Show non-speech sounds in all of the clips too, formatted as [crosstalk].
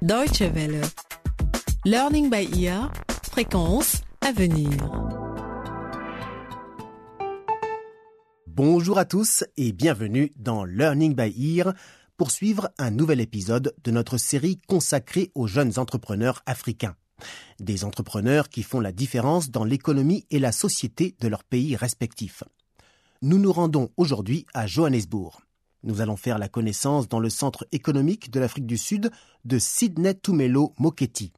Deutsche Welle. Learning by ear. Fréquence à venir. Bonjour à tous et bienvenue dans Learning by Ear pour suivre un nouvel épisode de notre série consacrée aux jeunes entrepreneurs africains. Des entrepreneurs qui font la différence dans l'économie et la société de leurs pays respectifs. Nous nous rendons aujourd'hui à Johannesburg. Nous allons faire la connaissance dans le centre économique de l'Afrique du Sud de Sidney Tumelo Moketi.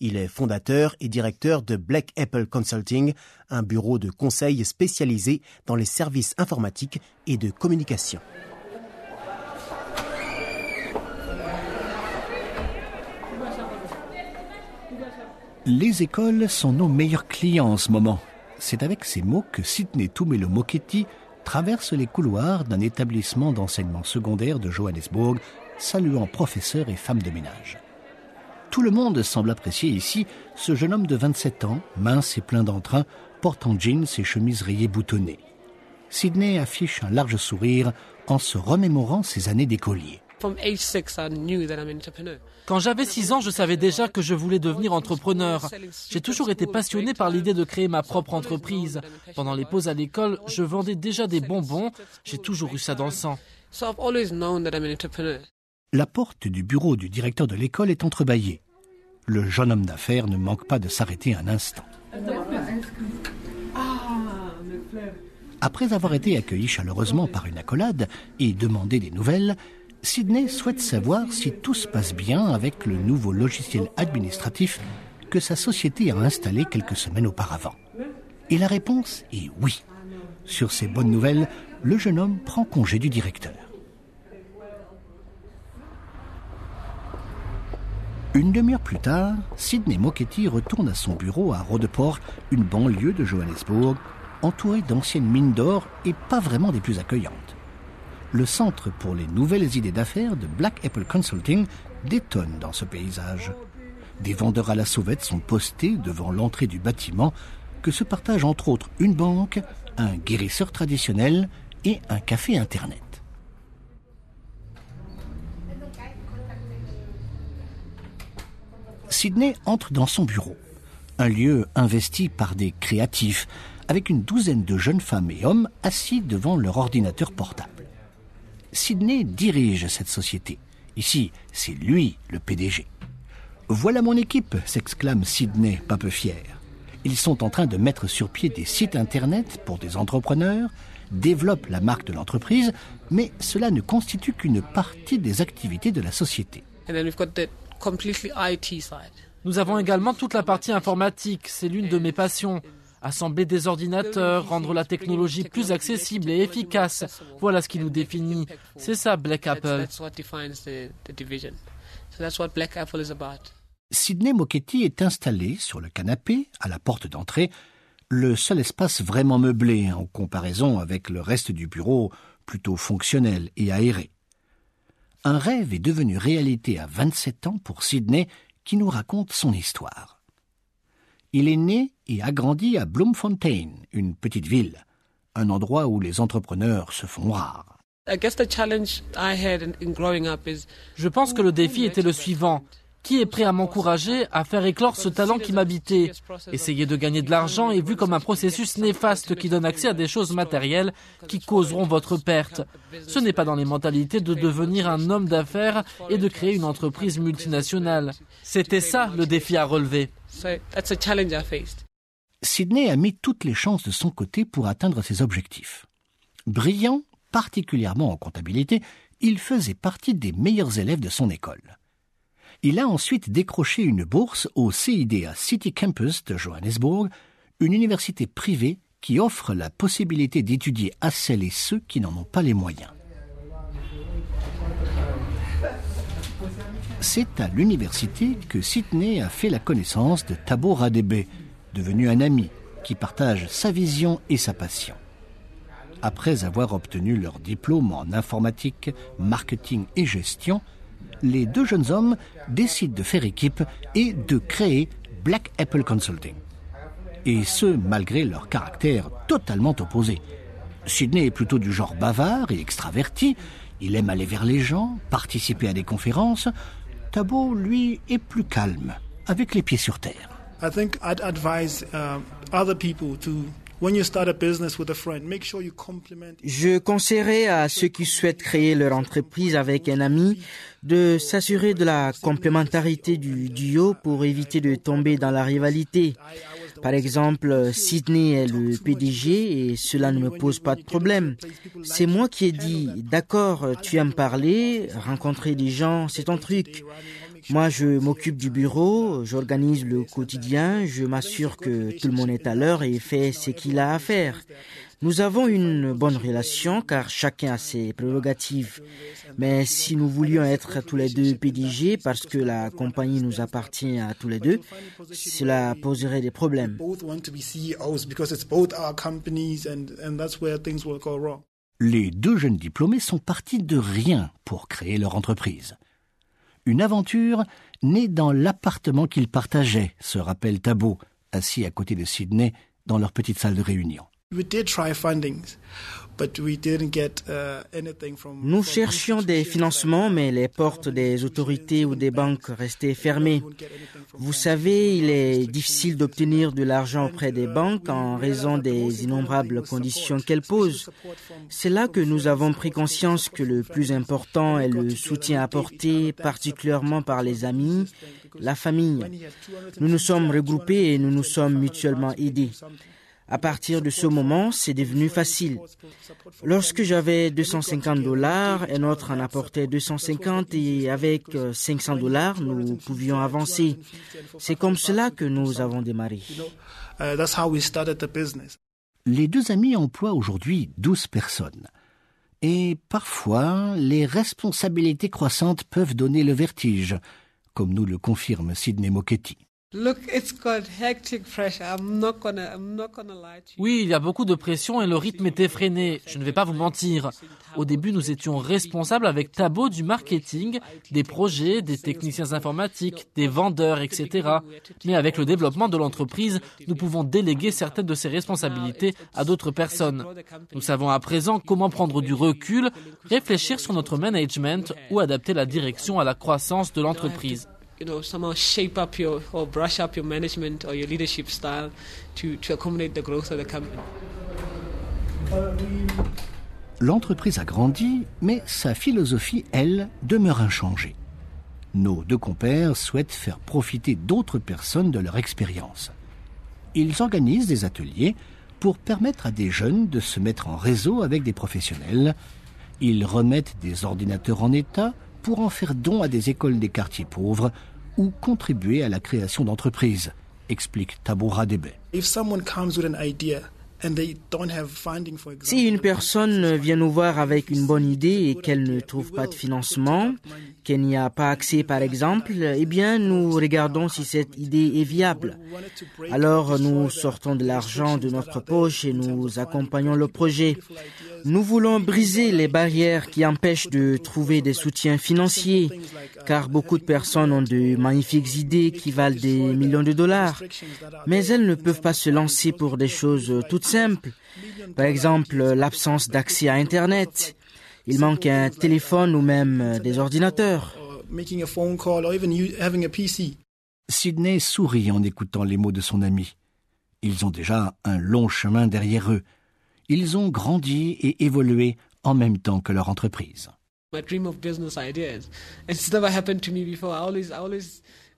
Il est fondateur et directeur de Black Apple Consulting, un bureau de conseil spécialisé dans les services informatiques et de communication. Les écoles sont nos meilleurs clients en ce moment. C'est avec ces mots que Sidney Tumelo Moketi traverse les couloirs d'un établissement d'enseignement secondaire de Johannesburg, saluant professeurs et femmes de ménage. Tout le monde semble apprécier ici ce jeune homme de 27 ans, mince et plein d'entrain, portant jeans et chemises rayées boutonnées. Sidney affiche un large sourire en se remémorant ses années d'écolier. Quand j'avais 6 ans, je savais déjà que je voulais devenir entrepreneur. J'ai toujours été passionné par l'idée de créer ma propre entreprise. Pendant les pauses à l'école, je vendais déjà des bonbons. J'ai toujours eu ça dans le sang. La porte du bureau du directeur de l'école est entrebâillée. Le jeune homme d'affaires ne manque pas de s'arrêter un instant. Après avoir été accueilli chaleureusement par une accolade et demandé des nouvelles, Sidney souhaite savoir si tout se passe bien avec le nouveau logiciel administratif que sa société a installé quelques semaines auparavant. Et la réponse est oui. Sur ces bonnes nouvelles, le jeune homme prend congé du directeur. Une demi-heure plus tard, Sidney Moketi retourne à son bureau à Rodeport, une banlieue de Johannesburg, entourée d'anciennes mines d'or et pas vraiment des plus accueillantes le centre pour les nouvelles idées d'affaires de Black Apple Consulting détonne dans ce paysage. Des vendeurs à la sauvette sont postés devant l'entrée du bâtiment que se partagent entre autres une banque, un guérisseur traditionnel et un café Internet. Sydney entre dans son bureau, un lieu investi par des créatifs, avec une douzaine de jeunes femmes et hommes assis devant leur ordinateur portable. Sidney dirige cette société. Ici, c'est lui le PDG. Voilà mon équipe, s'exclame Sidney, pas peu fier. Ils sont en train de mettre sur pied des sites internet pour des entrepreneurs, développent la marque de l'entreprise, mais cela ne constitue qu'une partie des activités de la société. Nous avons également toute la partie informatique, c'est l'une de mes passions. Assembler des ordinateurs, rendre la technologie plus accessible et efficace. Voilà ce qui nous définit. C'est ça Black Apple. Sidney Moketi est installé sur le canapé, à la porte d'entrée, le seul espace vraiment meublé en comparaison avec le reste du bureau plutôt fonctionnel et aéré. Un rêve est devenu réalité à 27 ans pour Sidney qui nous raconte son histoire. Il est né et a grandi à Bloemfontein, une petite ville, un endroit où les entrepreneurs se font rares. Je pense que le défi était le suivant. Qui est prêt à m'encourager à faire éclore ce talent qui m'habitait? Essayer de gagner de l'argent est vu comme un processus néfaste qui donne accès à des choses matérielles qui causeront votre perte. Ce n'est pas dans les mentalités de devenir un homme d'affaires et de créer une entreprise multinationale. C'était ça le défi à relever. Sydney a mis toutes les chances de son côté pour atteindre ses objectifs. Brillant, particulièrement en comptabilité, il faisait partie des meilleurs élèves de son école. Il a ensuite décroché une bourse au CIDA City Campus de Johannesburg, une université privée qui offre la possibilité d'étudier à celles et ceux qui n'en ont pas les moyens. C'est à l'université que Sidney a fait la connaissance de Thabo Radebe, devenu un ami qui partage sa vision et sa passion. Après avoir obtenu leur diplôme en informatique, marketing et gestion, les deux jeunes hommes décident de faire équipe et de créer Black Apple Consulting. Et ce, malgré leur caractère totalement opposé. Sidney est plutôt du genre bavard et extraverti, il aime aller vers les gens, participer à des conférences, Tabo, lui, est plus calme, avec les pieds sur terre. I think I'd advise uh, other people to. Je conseillerais à ceux qui souhaitent créer leur entreprise avec un ami de s'assurer de la complémentarité du duo pour éviter de tomber dans la rivalité. Par exemple, Sydney est le PDG et cela ne me pose pas de problème. C'est moi qui ai dit, d'accord, tu aimes parler, rencontrer des gens, c'est ton truc. Moi, je m'occupe du bureau, j'organise le quotidien, je m'assure que tout le monde est à l'heure et fait ce qu'il a à faire. Nous avons une bonne relation car chacun a ses prérogatives. Mais si nous voulions être tous les deux PDG parce que la compagnie nous appartient à tous les deux, cela poserait des problèmes. Les deux jeunes diplômés sont partis de rien pour créer leur entreprise. Une aventure née dans l'appartement qu'ils partageaient, se rappelle Tabo, assis à côté de Sydney dans leur petite salle de réunion. Uh. Nous cherchions des financements, mais les portes des autorités ou des banques restaient fermées. Vous savez, il est difficile d'obtenir de l'argent auprès des banques en raison des innombrables conditions qu'elles posent. C'est là que nous avons pris conscience que le plus important est le soutien apporté, particulièrement par les amis, la famille. Nous nous sommes regroupés et nous nous sommes mutuellement aidés. À partir de ce moment, c'est devenu facile. Lorsque j'avais 250 dollars, un autre en apportait 250 et avec euh, 500 dollars, nous pouvions avancer. C'est comme cela que nous avons démarré. Uh, that's how we started the business. Les deux amis emploient aujourd'hui 12 personnes. Et parfois, les responsabilités croissantes peuvent donner le vertige, comme nous le confirme Sidney Moketti. Oui, il y a beaucoup de pression et le rythme est effréné. Je ne vais pas vous mentir. Au début, nous étions responsables avec Tabo du marketing, des projets, des techniciens informatiques, des vendeurs, etc. Mais avec le développement de l'entreprise, nous pouvons déléguer certaines de ces responsabilités à d'autres personnes. Nous savons à présent comment prendre du recul, réfléchir sur notre management ou adapter la direction à la croissance de l'entreprise. L'entreprise a grandi, mais sa philosophie, elle, demeure inchangée. Nos deux compères souhaitent faire profiter d'autres personnes de leur expérience. Ils organisent des ateliers pour permettre à des jeunes de se mettre en réseau avec des professionnels. Ils remettent des ordinateurs en état pour en faire don à des écoles des quartiers pauvres ou contribuer à la création d'entreprises, explique Taboura Debe. If someone comes with an idea and they don't have funding, for example, Si une personne vient nous voir avec une bonne idée et qu'elle ne trouve pas de financement, qu'elle n'y a pas accès par exemple, eh bien nous regardons si cette idée est viable. Alors nous sortons de l'argent de notre poche et nous accompagnons le projet. Nous voulons briser les barrières qui empêchent de trouver des soutiens financiers, car beaucoup de personnes ont de magnifiques idées qui valent des millions de dollars, mais elles ne peuvent pas se lancer pour des choses toutes simples. Par exemple, l'absence d'accès à Internet. Il manque un téléphone ou même des ordinateurs. Sydney sourit en écoutant les mots de son ami. Ils ont déjà un long chemin derrière eux. Ils ont grandi et évolué en même temps que leur entreprise.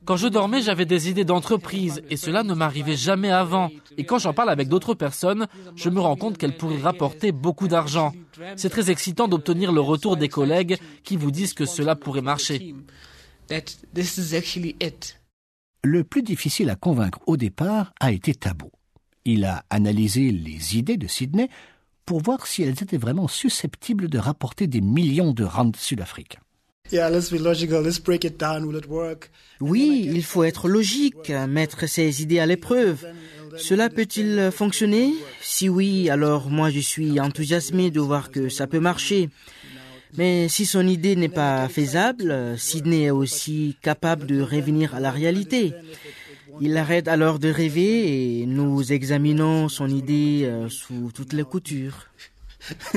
Quand je dormais, j'avais des idées d'entreprise et cela ne m'arrivait jamais avant. Et quand j'en parle avec d'autres personnes, je me rends compte qu'elles pourraient rapporter beaucoup d'argent. C'est très excitant d'obtenir le retour des collègues qui vous disent que cela pourrait marcher. Le plus difficile à convaincre au départ a été Tabo. Il a analysé les idées de Sydney pour voir si elles étaient vraiment susceptibles de rapporter des millions de rands sud-africains. Yeah, let's be logical. Let's break it down. Will it work? Oui, il faut être logique, mettre ses idées à l'épreuve. Cela peut-il fonctionner? Si oui, alors moi je suis enthousiasmé de voir que ça peut marcher. Mais si son idée n'est pas faisable, Sydney est aussi capable de revenir à la réalité. Il arrête alors de rêver et nous examinons son idée euh, sous toutes les coutures. [laughs]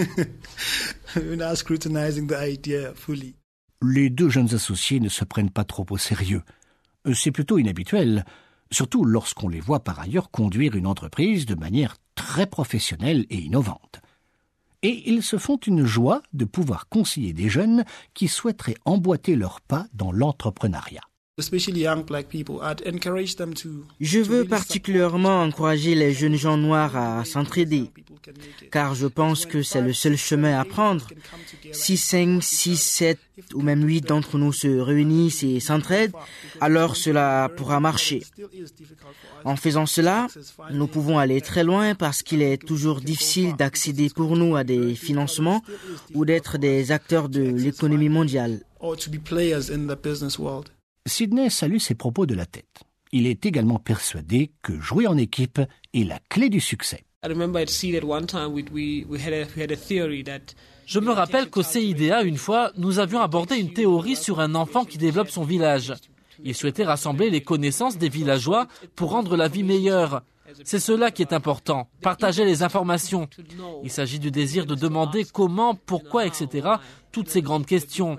Les deux jeunes associés ne se prennent pas trop au sérieux. C'est plutôt inhabituel, surtout lorsqu'on les voit par ailleurs conduire une entreprise de manière très professionnelle et innovante. Et ils se font une joie de pouvoir conseiller des jeunes qui souhaiteraient emboîter leurs pas dans l'entrepreneuriat. Je veux particulièrement encourager les jeunes gens noirs à s'entraider, car je pense que c'est le seul chemin à prendre. Si 5, 6, 7 ou même 8 d'entre nous se réunissent et s'entraident, alors cela pourra marcher. En faisant cela, nous pouvons aller très loin parce qu'il est toujours difficile d'accéder pour nous à des financements ou d'être des acteurs de l'économie mondiale. Sidney salue ses propos de la tête. Il est également persuadé que jouer en équipe est la clé du succès. Je me rappelle qu'au CIDA, une fois, nous avions abordé une théorie sur un enfant qui développe son village. Il souhaitait rassembler les connaissances des villageois pour rendre la vie meilleure. C'est cela qui est important, partager les informations. Il s'agit du désir de demander comment, pourquoi, etc., toutes ces grandes questions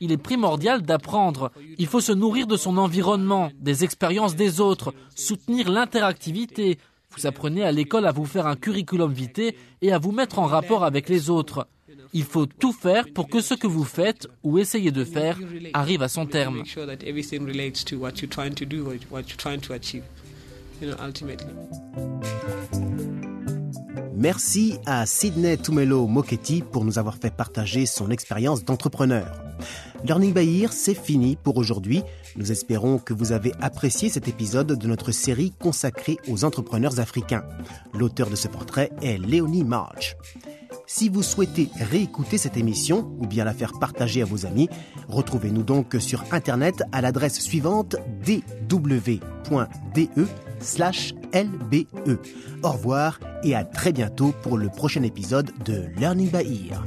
il est primordial d'apprendre. Il faut se nourrir de son environnement, des expériences des autres, soutenir l'interactivité. Vous apprenez à l'école à vous faire un curriculum vitae et à vous mettre en rapport avec les autres. Il faut tout faire pour que ce que vous faites ou essayez de faire arrive à son terme. Merci à Sidney Tumelo Moketti pour nous avoir fait partager son expérience d'entrepreneur. Learning by Ear, c'est fini pour aujourd'hui. Nous espérons que vous avez apprécié cet épisode de notre série consacrée aux entrepreneurs africains. L'auteur de ce portrait est Léonie March. Si vous souhaitez réécouter cette émission ou bien la faire partager à vos amis, retrouvez-nous donc sur Internet à l'adresse suivante dw.de lbe. Au revoir et à très bientôt pour le prochain épisode de Learning by Ear.